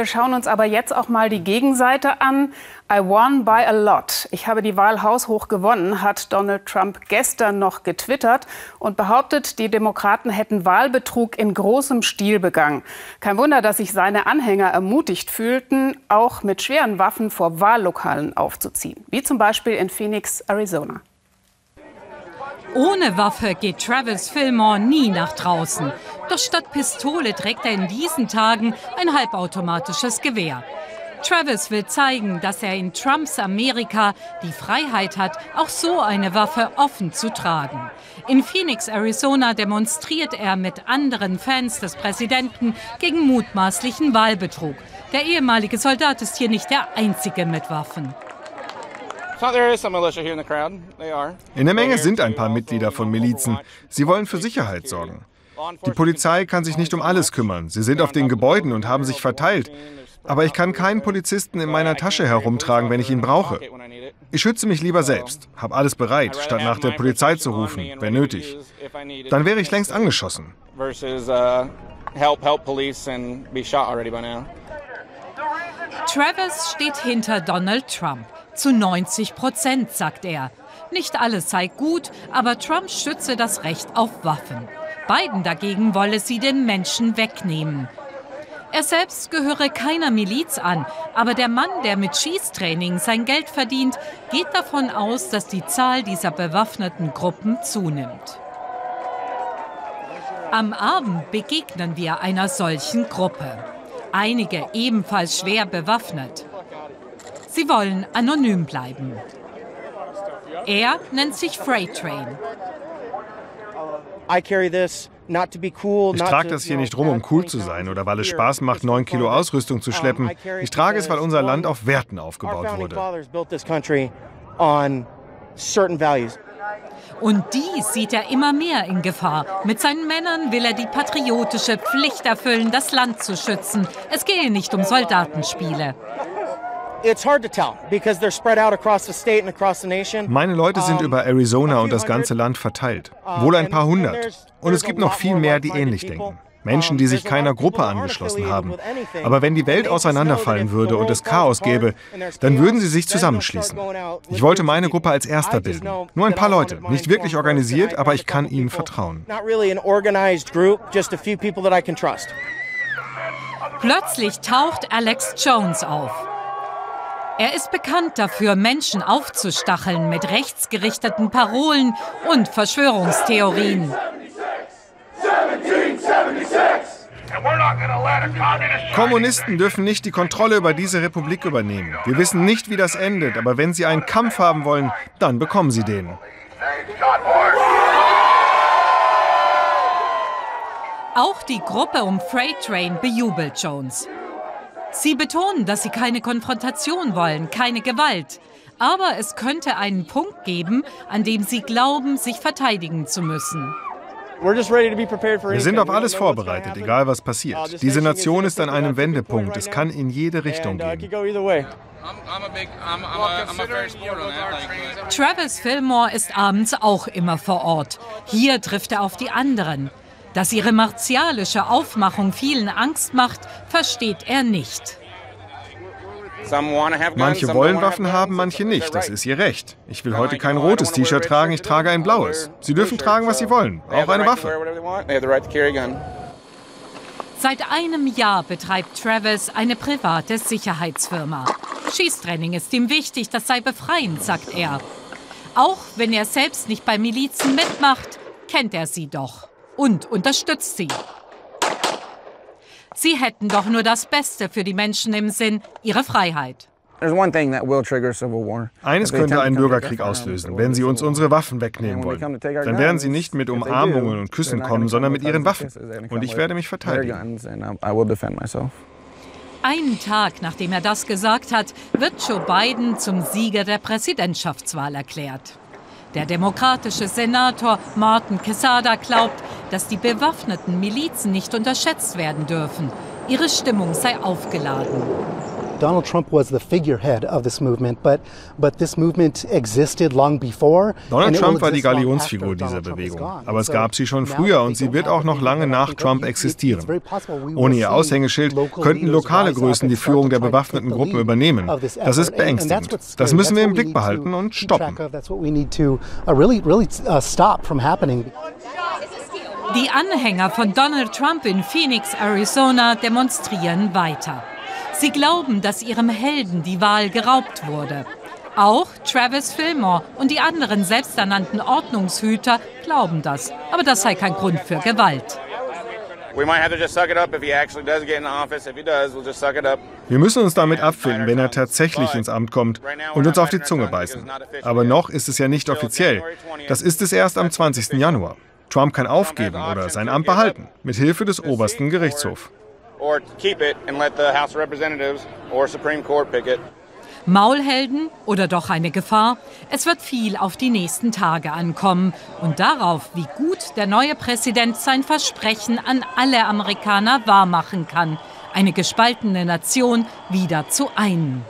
Wir schauen uns aber jetzt auch mal die Gegenseite an. I won by a lot. Ich habe die Wahl haushoch gewonnen, hat Donald Trump gestern noch getwittert und behauptet, die Demokraten hätten Wahlbetrug in großem Stil begangen. Kein Wunder, dass sich seine Anhänger ermutigt fühlten, auch mit schweren Waffen vor Wahllokalen aufzuziehen, wie zum Beispiel in Phoenix, Arizona. Ohne Waffe geht Travis Fillmore nie nach draußen. Doch statt Pistole trägt er in diesen Tagen ein halbautomatisches Gewehr. Travis will zeigen, dass er in Trumps Amerika die Freiheit hat, auch so eine Waffe offen zu tragen. In Phoenix, Arizona demonstriert er mit anderen Fans des Präsidenten gegen mutmaßlichen Wahlbetrug. Der ehemalige Soldat ist hier nicht der einzige mit Waffen. In der Menge sind ein paar Mitglieder von Milizen. Sie wollen für Sicherheit sorgen. Die Polizei kann sich nicht um alles kümmern. Sie sind auf den Gebäuden und haben sich verteilt. Aber ich kann keinen Polizisten in meiner Tasche herumtragen, wenn ich ihn brauche. Ich schütze mich lieber selbst, habe alles bereit, statt nach der Polizei zu rufen, wenn nötig. Dann wäre ich längst angeschossen. Travis steht hinter Donald Trump. Zu 90 Prozent, sagt er. Nicht alles sei gut, aber Trump schütze das Recht auf Waffen. Biden dagegen wolle sie den Menschen wegnehmen. Er selbst gehöre keiner Miliz an, aber der Mann, der mit Schießtraining sein Geld verdient, geht davon aus, dass die Zahl dieser bewaffneten Gruppen zunimmt. Am Abend begegnen wir einer solchen Gruppe. Einige ebenfalls schwer bewaffnet. Sie wollen anonym bleiben. Er nennt sich Freight Train. Ich trage das hier nicht rum, um cool zu sein oder weil es Spaß macht, 9 Kilo Ausrüstung zu schleppen. Ich trage es, weil unser Land auf Werten aufgebaut wurde. Und die sieht er immer mehr in Gefahr. Mit seinen Männern will er die patriotische Pflicht erfüllen, das Land zu schützen. Es gehe nicht um Soldatenspiele. Meine Leute sind über Arizona und das ganze Land verteilt. Wohl ein paar hundert. Und es gibt noch viel mehr, die ähnlich denken. Menschen, die sich keiner Gruppe angeschlossen haben. Aber wenn die Welt auseinanderfallen würde und es Chaos gäbe, dann würden sie sich zusammenschließen. Ich wollte meine Gruppe als erster bilden. Nur ein paar Leute, nicht wirklich organisiert, aber ich kann ihnen vertrauen. Plötzlich taucht Alex Jones auf. Er ist bekannt dafür, Menschen aufzustacheln mit rechtsgerichteten Parolen und Verschwörungstheorien. Kommunisten dürfen nicht die Kontrolle über diese Republik übernehmen. Wir wissen nicht, wie das endet, aber wenn sie einen Kampf haben wollen, dann bekommen sie den. Auch die Gruppe um Freight Train bejubelt Jones. Sie betonen, dass sie keine Konfrontation wollen, keine Gewalt. Aber es könnte einen Punkt geben, an dem sie glauben, sich verteidigen zu müssen. Wir sind auf alles vorbereitet, egal was passiert. Diese Nation ist an einem Wendepunkt. Es kann in jede Richtung uh, gehen. Travis Fillmore ist abends auch immer vor Ort. Hier trifft er auf die anderen. Dass ihre martialische Aufmachung vielen Angst macht, versteht er nicht. Manche wollen Waffen haben, manche nicht. Das ist ihr Recht. Ich will heute kein rotes T-Shirt tragen, ich trage ein blaues. Sie dürfen tragen, was sie wollen, auch eine Waffe. Seit einem Jahr betreibt Travis eine private Sicherheitsfirma. Schießtraining ist ihm wichtig, das sei befreiend, sagt er. Auch wenn er selbst nicht bei Milizen mitmacht, kennt er sie doch und unterstützt sie. Sie hätten doch nur das Beste für die Menschen im Sinn, ihre Freiheit. Eines könnte einen Bürgerkrieg auslösen, wenn sie uns unsere Waffen wegnehmen wollen. Dann werden sie nicht mit Umarmungen und Küssen kommen, sondern mit ihren Waffen. Und ich werde mich verteidigen. Einen Tag nachdem er das gesagt hat, wird Joe Biden zum Sieger der Präsidentschaftswahl erklärt. Der demokratische Senator Martin Quesada glaubt, dass die bewaffneten Milizen nicht unterschätzt werden dürfen. Ihre Stimmung sei aufgeladen. Donald Trump was the figurehead of this movement, but but this movement existed long before. Donald Trump war die Galionsfigur dieser Bewegung, aber es gab sie schon früher und sie wird auch noch lange nach Trump existieren. Ohne ihr Aushängeschild könnten lokale Größen die Führung der bewaffneten Gruppen übernehmen. Das ist beängstigend. Das müssen wir im Blick behalten und stoppen. Die Anhänger von Donald Trump in Phoenix, Arizona demonstrieren weiter. Sie glauben, dass ihrem Helden die Wahl geraubt wurde. Auch Travis Fillmore und die anderen selbsternannten Ordnungshüter glauben das. Aber das sei kein Grund für Gewalt. Wir müssen uns damit abfinden, wenn er tatsächlich ins Amt kommt und uns auf die Zunge beißen. Aber noch ist es ja nicht offiziell. Das ist es erst am 20. Januar. Trump kann aufgeben oder sein Amt behalten, mit Hilfe des obersten Gerichtshofs. Maulhelden oder doch eine Gefahr? Es wird viel auf die nächsten Tage ankommen und darauf, wie gut der neue Präsident sein Versprechen an alle Amerikaner wahrmachen kann, eine gespaltene Nation wieder zu einen.